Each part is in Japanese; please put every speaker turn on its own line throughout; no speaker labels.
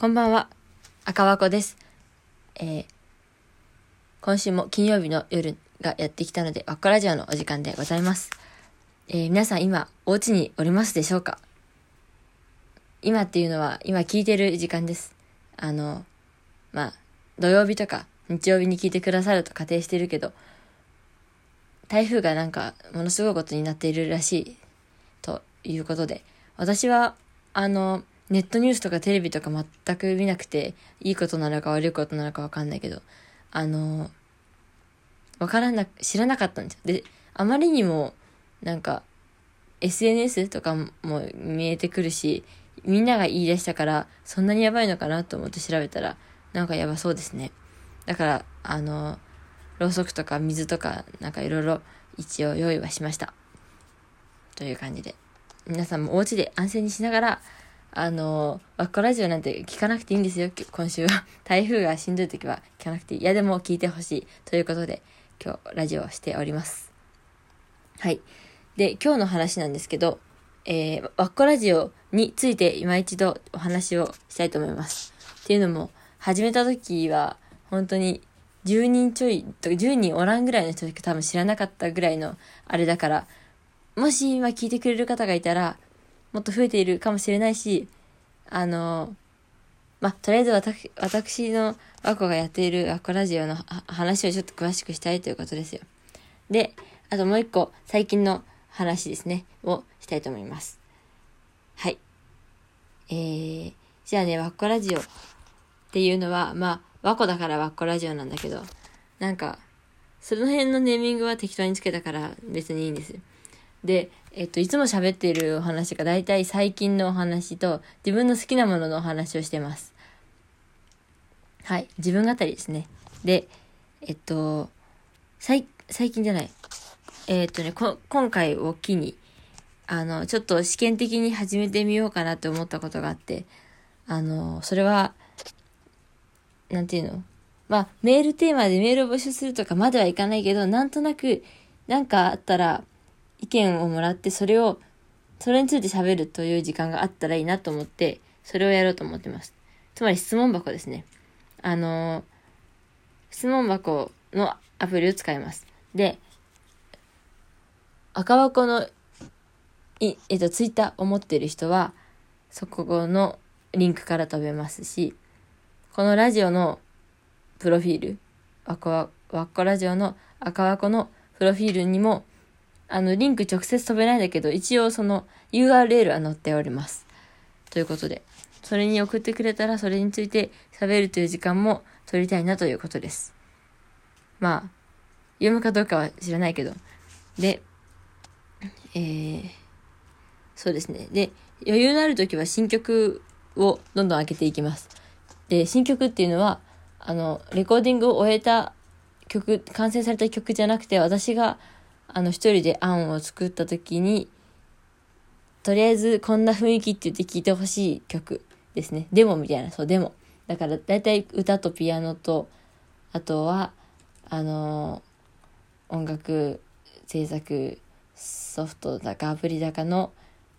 こんばんは、赤和子です。えー、今週も金曜日の夜がやってきたので、わっこラジオのお時間でございます。えー、皆さん今、お家におりますでしょうか？今っていうのは、今聞いてる時間です。あの、まあ、土曜日とか日曜日に聞いてくださると仮定してるけど、台風がなんか、ものすごいことになっているらしい、ということで、私は、あの、ネットニュースとかテレビとか全く見なくて、いいことなのか悪いことなのかわかんないけど、あの、わからな、知らなかったんですよ。で、あまりにも、なんか、SNS とかも見えてくるし、みんなが言い出したから、そんなにやばいのかなと思って調べたら、なんかやばそうですね。だから、あの、ろうそくとか水とか、なんかいろいろ一応用意はしました。という感じで。皆さんもお家で安静にしながら、あの、わっこラジオなんて聞かなくていいんですよ、今週は。台風がしんどい時は聞かなくていい。いや、でも聞いてほしい。ということで、今日ラジオをしております。はい。で、今日の話なんですけど、えー、わっこラジオについて今一度お話をしたいと思います。っていうのも、始めた時は、本当に10人ちょい10人おらんぐらいの人しか多分知らなかったぐらいのあれだから、もし今聞いてくれる方がいたら、もっと増えているかもしれないし、あの、まあ、とりあえず私私の和子がやっている和子ラジオの話をちょっと詳しくしたいということですよ。で、あともう一個、最近の話ですね、をしたいと思います。はい。えー、じゃあね、和子ラジオっていうのは、まあ、和子だから和子ラジオなんだけど、なんか、その辺のネーミングは適当につけたから別にいいんです。で、えっと、いつも喋っているお話が大体最近のお話と自分の好きなもののお話をしてます。はい。自分語りですね。で、えっと、最、最近じゃない。えっとね、こ、今回を機に、あの、ちょっと試験的に始めてみようかなって思ったことがあって、あの、それは、なんていうの？まあ、メールテーマでメールを募集するとかまではいかないけど、なんとなく、なんかあったら、意見をもらって、それを、それについて喋るという時間があったらいいなと思って、それをやろうと思ってます。つまり質問箱ですね。あの質問箱のアプリを使います。で、赤箱の、い、えっと、ツイッターを持ってる人は、そこのリンクから飛べますし、このラジオのプロフィール、わこわ、わっこラジオの赤箱のプロフィールにもあの、リンク直接飛べないんだけど、一応その URL は載っております。ということで、それに送ってくれたらそれについて喋るという時間も取りたいなということです。まあ、読むかどうかは知らないけど。で、えー、そうですね。で、余裕のある時は新曲をどんどん開けていきます。で、新曲っていうのは、あの、レコーディングを終えた曲、完成された曲じゃなくて、私があの、一人で案を作った時に、とりあえずこんな雰囲気って言って聴いてほしい曲ですね。デモみたいな、そう、デモ。だから大体歌とピアノと、あとは、あのー、音楽制作ソフトだかアプリだかの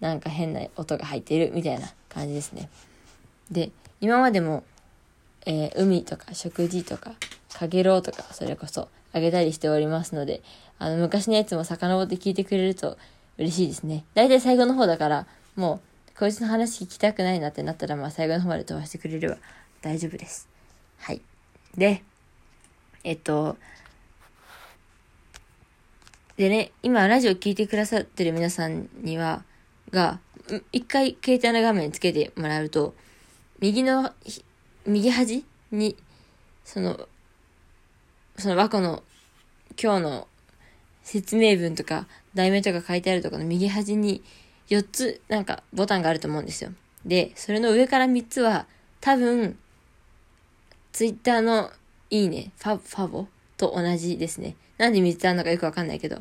なんか変な音が入っているみたいな感じですね。で、今までも、えー、海とか食事とか、かげろうとか、それこそあげたりしておりますので、あの、昔のやつも遡って聞いてくれると嬉しいですね。だいたい最後の方だから、もう、こいつの話聞きたくないなってなったら、まあ最後の方まで飛ばしてくれれば大丈夫です。はい。で、えっと、でね、今ラジオ聞いてくださってる皆さんには、が、一回携帯の画面つけてもらうと、右の、右端に、その、その和子の今日の説明文とか題名とか書いてあるところの右端に4つなんかボタンがあると思うんですよ。で、それの上から3つは多分、ツイッターのいいね、ファ、ファボと同じですね。なんで3つあるのかよくわかんないけど。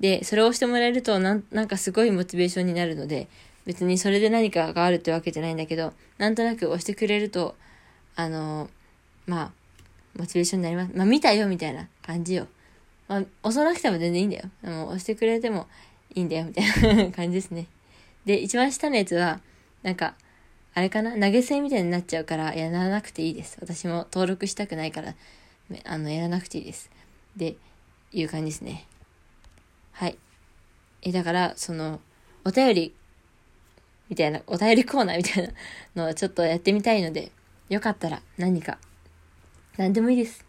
で、それを押してもらえるとなん、なんかすごいモチベーションになるので、別にそれで何かがあるってわけじゃないんだけど、なんとなく押してくれると、あのまあ、モチベーションになります。まあ、見たよ、みたいな感じよ。まあ、押さなくても全然いいんだよ。も押してくれてもいいんだよ、みたいな 感じですね。で、一番下のやつは、なんか、あれかな？投げ銭みたいになっちゃうからやらなくていいです。私も登録したくないから、あの、やらなくていいです。で、いう感じですね。はい。え、だから、その、お便り、みたいな、お便りコーナーみたいなのをちょっとやってみたいので、よかったら何か、何でもいいです。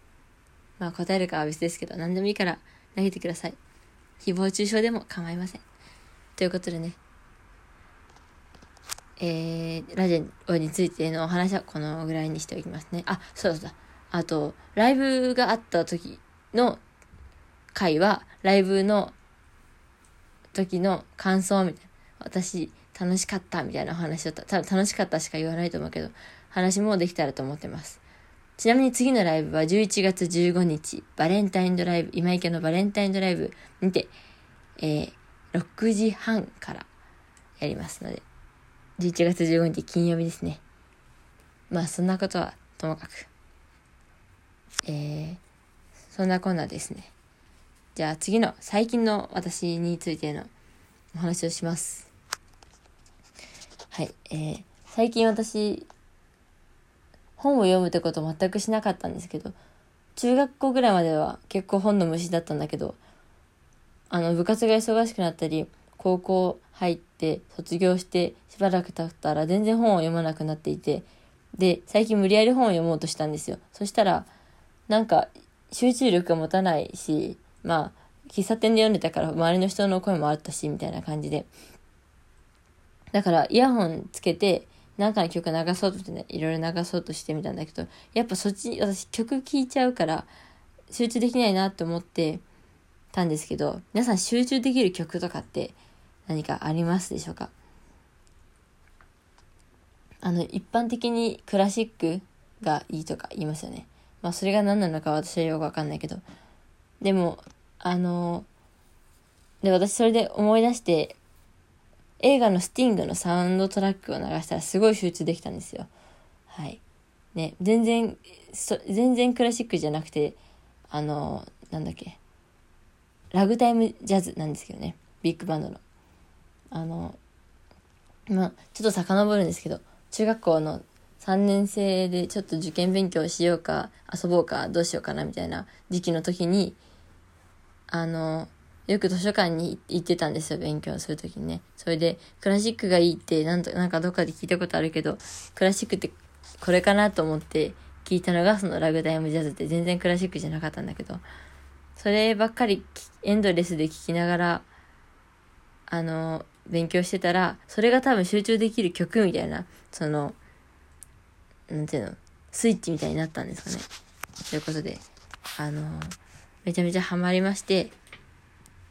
まあ答えるかは別ですけど、何でもいいから投げてください。誹謗中傷でも構いません。ということでね、えー、ラジオについてのお話はこのぐらいにしておきますね。あ、そうだそう。あと、ライブがあった時の回は、ライブの時の感想みたいな。私、楽しかったみたいなお話を、多分楽しかったしか言わないと思うけど、話もできたらと思ってます。ちなみに次のライブは11月15日、バレンタインドライブ、今池のバレンタインドライブにて、えー、6時半からやりますので、11月15日金曜日ですね。まあそんなことはともかく。えー、そんなこんなですね。じゃあ次の最近の私についてのお話をします。はい、えー、最近私、本を読むってこと全くしなかったんですけど、中学校ぐらいまでは結構本の虫だったんだけど、あの、部活が忙しくなったり、高校入って卒業してしばらく経ったら全然本を読まなくなっていて、で、最近無理やり本を読もうとしたんですよ。そしたら、なんか集中力が持たないし、まあ、喫茶店で読んでたから周りの人の声もあったし、みたいな感じで。だからイヤホンつけて、なんかの曲流そうとしてね、いろいろ流そうとしてみたんだけど、やっぱそっち、私曲聴いちゃうから、集中できないなって思ってたんですけど、皆さん集中できる曲とかって何かありますでしょうか？あの、一般的にクラシックがいいとか言いますよね。まあそれが何なのか私はよくわかんないけど。でも、あの、で、私それで思い出して、映画のスティングのサウンドトラックを流したらすごい集中できたんですよ。はい。ね、全然、全然クラシックじゃなくて、あの、なんだっけ、ラグタイムジャズなんですけどね、ビッグバンドの。あの、まあ、ちょっと遡るんですけど、中学校の3年生でちょっと受験勉強しようか、遊ぼうか、どうしようかなみたいな時期の時に、あの、よく図書館に行ってたんですよ、勉強するときにね。それで、クラシックがいいって、なんと、なんかどっかで聞いたことあるけど、クラシックってこれかなと思って聞いたのが、そのラグタイムジャズって全然クラシックじゃなかったんだけど、そればっかりエンドレスで聞きながら、あの、勉強してたら、それが多分集中できる曲みたいな、その、なんていうの、スイッチみたいになったんですかね。ということで、あの、めちゃめちゃハマりまして、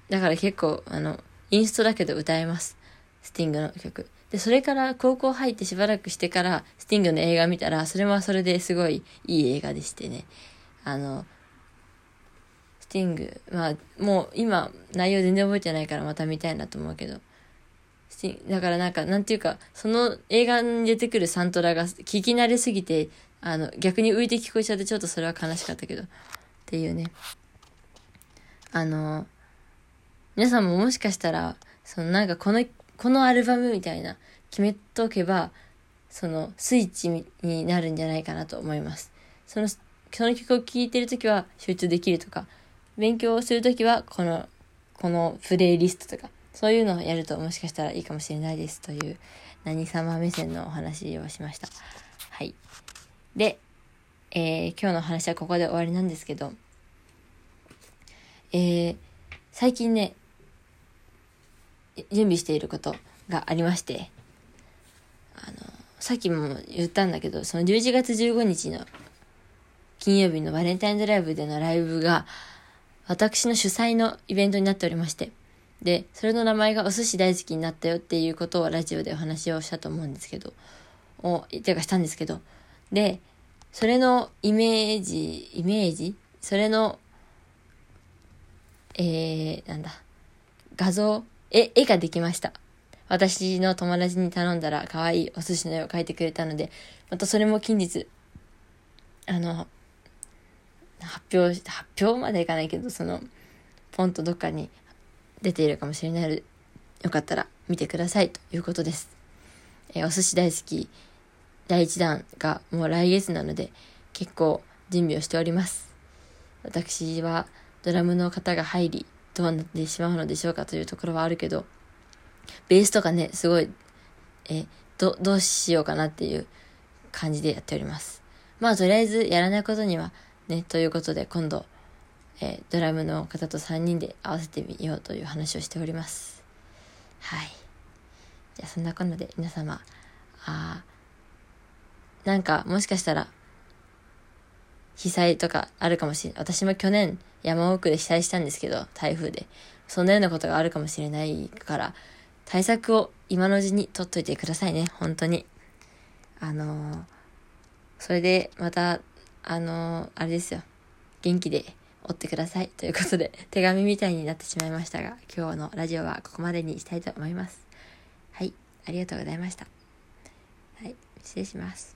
だから結構、あの、インストだけど歌えます。スティングの曲。で、それから高校入ってしばらくしてから、スティングの映画見たら、それはそれですごいいい映画でしてね。あの、スティング、まあ、もう今、内容全然覚えてないからまた見たいなと思うけど、スティンだからなんか、なんていうか、その映画に出てくるサントラが聞き慣れすぎて、あの、逆に浮いて聞こえちゃって、ちょっとそれは悲しかったけど、っていうね。あの、皆さんももしかしたら、そのなんかこの、このアルバムみたいな決めておけば、そのスイッチになるんじゃないかなと思います。その、その曲を聴いてるときは集中できるとか、勉強をするときはこの、このプレイリストとか、そういうのをやるともしかしたらいいかもしれないですという何様目線のお話をしました。はい。で、えー、今日の話はここで終わりなんですけど、えー、最近ね、準備していることがありまして、あの、さっきも言ったんだけど、その11月15日の金曜日のバレンタインドライブでのライブが、私の主催のイベントになっておりまして、で、それの名前がお寿司大好きになったよっていうことをラジオでお話をしたと思うんですけど、お、ていうかしたんですけど、で、それのイメージ、イメージ？それの、えー、なんだ、画像絵、絵ができました。私の友達に頼んだら可愛いお寿司の絵を描いてくれたので、またそれも近日、あの、発表、発表までいかないけど、その、ポンとどっかに出ているかもしれないので、よかったら見てくださいということです。え、お寿司大好き第1弾がもう来月なので結構準備をしております。私はドラムの方が入りどうなってしまうのでしょうかというところはあるけど、ベースとかね、すごい、え、ど、どうしようかなっていう感じでやっております。まあとりあえずやらないことにはね、ということで今度、え、ドラムの方と3人で合わせてみようという話をしております。はい。じゃあそんなこんなで皆様、あなんかもしかしたら被災とかあるかもしれない。私も去年山奥で被災したんですけど、台風で。そんなようなことがあるかもしれないから、対策を今のうちに取っといてくださいね、本当に。あのー、それでまた、あのー、あれですよ。元気で追ってください。ということで、手紙みたいになってしまいましたが、今日のラジオはここまでにしたいと思います。はい、ありがとうございました。はい、失礼します。